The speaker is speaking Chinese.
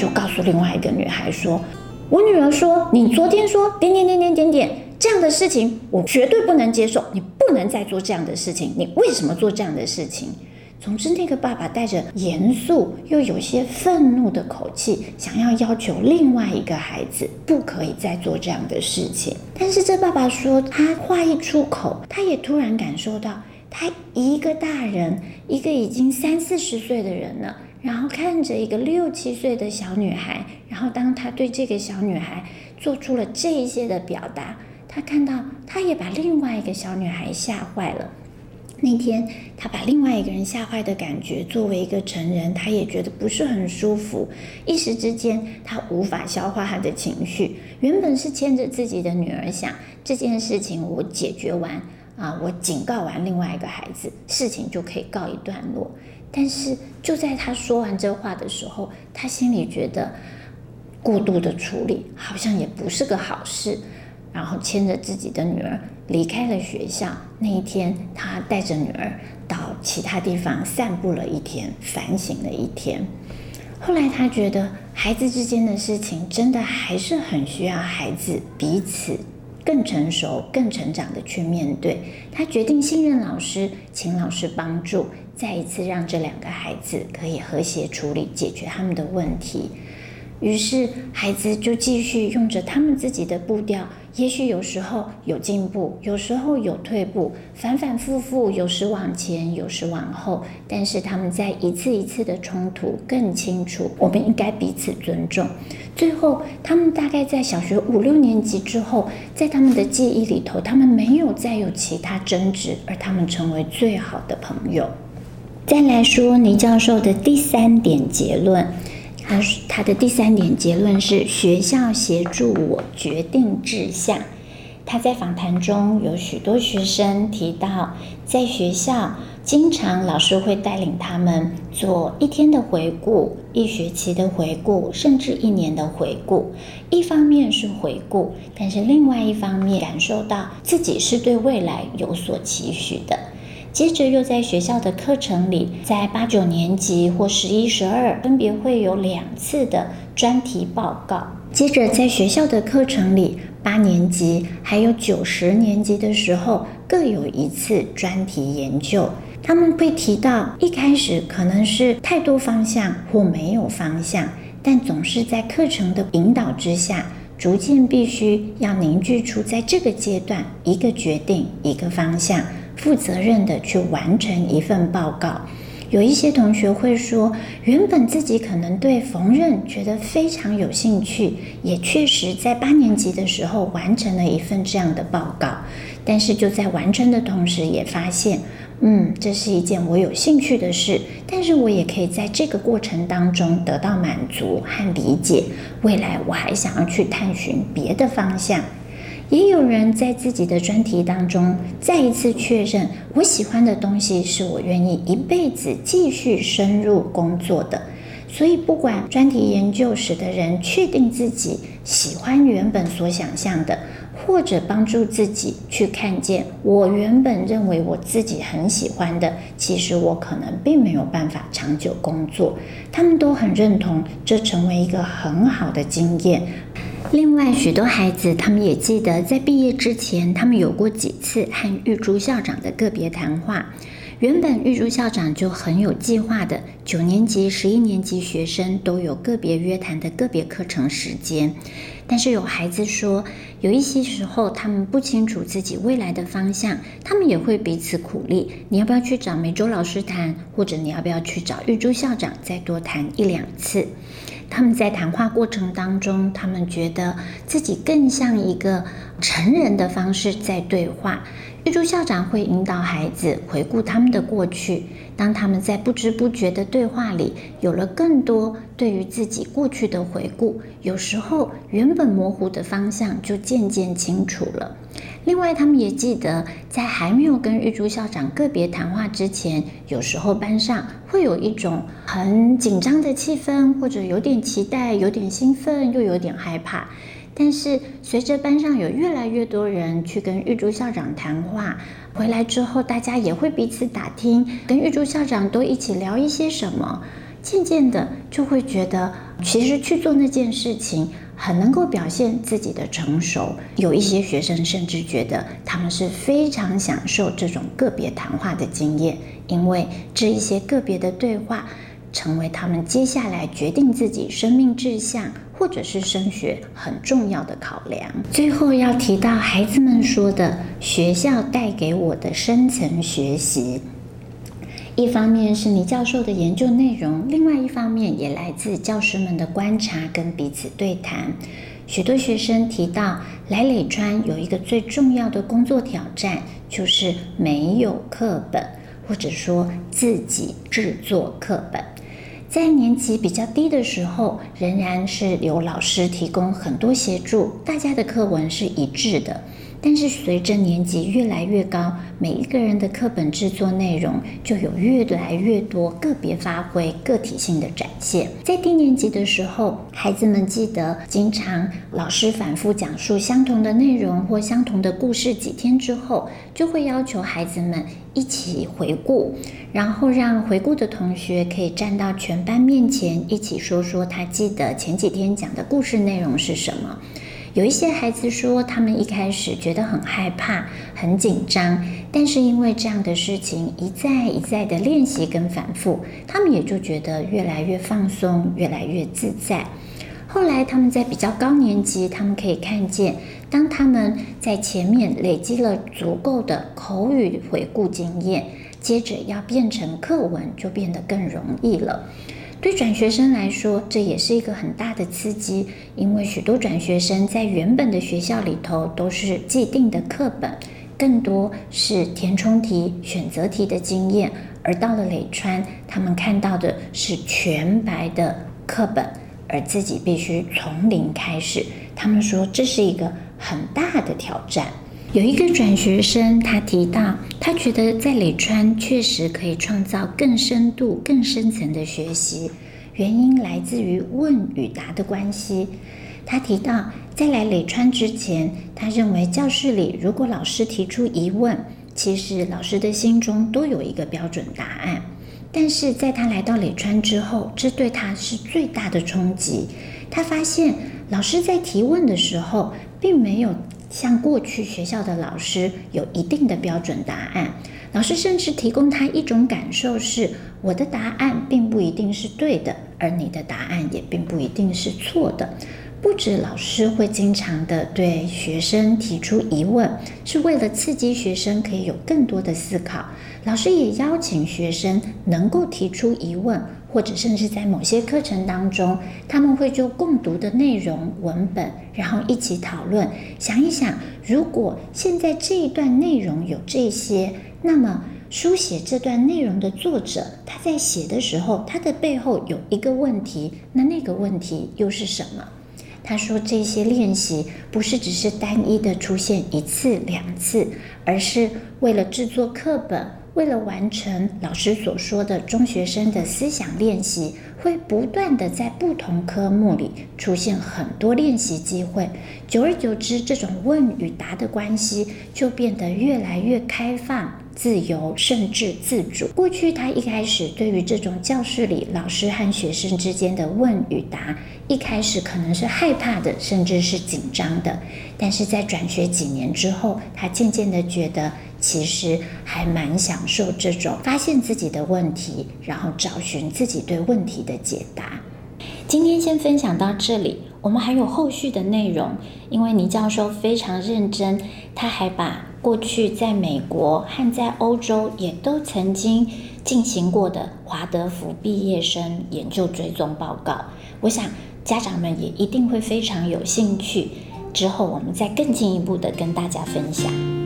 就告诉另外一个女孩说：“我女儿说，你昨天说点点点点点点这样的事情，我绝对不能接受，你不能再做这样的事情。你为什么做这样的事情？”总之，那个爸爸带着严肃又有些愤怒的口气，想要要求另外一个孩子不可以再做这样的事情。但是这爸爸说，他话一出口，他也突然感受到，他一个大人，一个已经三四十岁的人了，然后看着一个六七岁的小女孩，然后当他对这个小女孩做出了这一些的表达，他看到，他也把另外一个小女孩吓坏了。那天，他把另外一个人吓坏的感觉，作为一个成人，他也觉得不是很舒服。一时之间，他无法消化他的情绪。原本是牵着自己的女儿想这件事情，我解决完啊，我警告完另外一个孩子，事情就可以告一段落。但是就在他说完这话的时候，他心里觉得过度的处理好像也不是个好事。然后牵着自己的女儿离开了学校。那一天，他带着女儿到其他地方散步了一天，反省了一天。后来，他觉得孩子之间的事情真的还是很需要孩子彼此更成熟、更成长的去面对。他决定信任老师，请老师帮助，再一次让这两个孩子可以和谐处理、解决他们的问题。于是，孩子就继续用着他们自己的步调。也许有时候有进步，有时候有退步，反反复复，有时往前，有时往后。但是他们在一次一次的冲突，更清楚我们应该彼此尊重。最后，他们大概在小学五六年级之后，在他们的记忆里头，他们没有再有其他争执，而他们成为最好的朋友。再来说倪教授的第三点结论。他他的第三点结论是学校协助我决定志向。他在访谈中有许多学生提到，在学校经常老师会带领他们做一天的回顾、一学期的回顾，甚至一年的回顾。一方面是回顾，但是另外一方面感受到自己是对未来有所期许的。接着又在学校的课程里，在八九年级或十一、十二，分别会有两次的专题报告。接着在学校的课程里，八年级还有九十年级的时候，各有一次专题研究。他们会提到，一开始可能是太多方向或没有方向，但总是在课程的引导之下，逐渐必须要凝聚出在这个阶段一个决定、一个方向。负责任的去完成一份报告。有一些同学会说，原本自己可能对缝纫觉得非常有兴趣，也确实在八年级的时候完成了一份这样的报告。但是就在完成的同时，也发现，嗯，这是一件我有兴趣的事，但是我也可以在这个过程当中得到满足和理解。未来我还想要去探寻别的方向。也有人在自己的专题当中再一次确认，我喜欢的东西是我愿意一辈子继续深入工作的。所以，不管专题研究使得人确定自己喜欢原本所想象的，或者帮助自己去看见我原本认为我自己很喜欢的，其实我可能并没有办法长久工作。他们都很认同，这成为一个很好的经验。另外，许多孩子他们也记得，在毕业之前，他们有过几次和玉珠校长的个别谈话。原本玉珠校长就很有计划的，九年级、十一年级学生都有个别约谈的个别课程时间。但是有孩子说，有一些时候他们不清楚自己未来的方向，他们也会彼此鼓励：你要不要去找梅周老师谈，或者你要不要去找玉珠校长再多谈一两次？他们在谈话过程当中，他们觉得自己更像一个成人的方式在对话。玉珠校长会引导孩子回顾他们的过去，当他们在不知不觉的对话里有了更多对于自己过去的回顾，有时候原本模糊的方向就渐渐清楚了。另外，他们也记得，在还没有跟玉珠校长个别谈话之前，有时候班上会有一种很紧张的气氛，或者有点期待、有点兴奋，又有点害怕。但是，随着班上有越来越多人去跟玉珠校长谈话，回来之后，大家也会彼此打听，跟玉珠校长都一起聊一些什么。渐渐的，就会觉得其实去做那件事情很能够表现自己的成熟。有一些学生甚至觉得他们是非常享受这种个别谈话的经验，因为这一些个别的对话成为他们接下来决定自己生命志向或者是升学很重要的考量。最后要提到孩子们说的学校带给我的深层学习。一方面是倪教授的研究内容，另外一方面也来自教师们的观察跟彼此对谈。许多学生提到，来垒川有一个最重要的工作挑战，就是没有课本，或者说自己制作课本。在年级比较低的时候，仍然是由老师提供很多协助，大家的课文是一致的。但是随着年级越来越高，每一个人的课本制作内容就有越来越多个别发挥、个体性的展现。在低年级的时候，孩子们记得经常老师反复讲述相同的内容或相同的故事，几天之后就会要求孩子们一起回顾，然后让回顾的同学可以站到全班面前，一起说说他记得前几天讲的故事内容是什么。有一些孩子说，他们一开始觉得很害怕、很紧张，但是因为这样的事情一再一再的练习跟反复，他们也就觉得越来越放松、越来越自在。后来他们在比较高年级，他们可以看见，当他们在前面累积了足够的口语回顾经验，接着要变成课文，就变得更容易了。对转学生来说，这也是一个很大的刺激，因为许多转学生在原本的学校里头都是既定的课本，更多是填充题、选择题的经验，而到了磊川，他们看到的是全白的课本，而自己必须从零开始。他们说这是一个很大的挑战。有一个转学生，他提到，他觉得在磊川确实可以创造更深度、更深层的学习，原因来自于问与答的关系。他提到，在来磊川之前，他认为教室里如果老师提出疑问，其实老师的心中都有一个标准答案。但是在他来到磊川之后，这对他是最大的冲击。他发现老师在提问的时候，并没有。像过去学校的老师有一定的标准答案，老师甚至提供他一种感受是：我的答案并不一定是对的，而你的答案也并不一定是错的。不止老师会经常的对学生提出疑问，是为了刺激学生可以有更多的思考。老师也邀请学生能够提出疑问。或者甚至在某些课程当中，他们会就共读的内容文本，然后一起讨论，想一想，如果现在这一段内容有这些，那么书写这段内容的作者他在写的时候，他的背后有一个问题，那那个问题又是什么？他说这些练习不是只是单一的出现一次两次，而是为了制作课本。为了完成老师所说的中学生的思想练习，会不断地在不同科目里出现很多练习机会。久而久之，这种问与答的关系就变得越来越开放、自由，甚至自主。过去他一开始对于这种教室里老师和学生之间的问与答，一开始可能是害怕的，甚至是紧张的。但是在转学几年之后，他渐渐地觉得。其实还蛮享受这种发现自己的问题，然后找寻自己对问题的解答。今天先分享到这里，我们还有后续的内容。因为倪教授非常认真，他还把过去在美国和在欧洲也都曾经进行过的华德福毕业生研究追踪报告。我想家长们也一定会非常有兴趣。之后我们再更进一步的跟大家分享。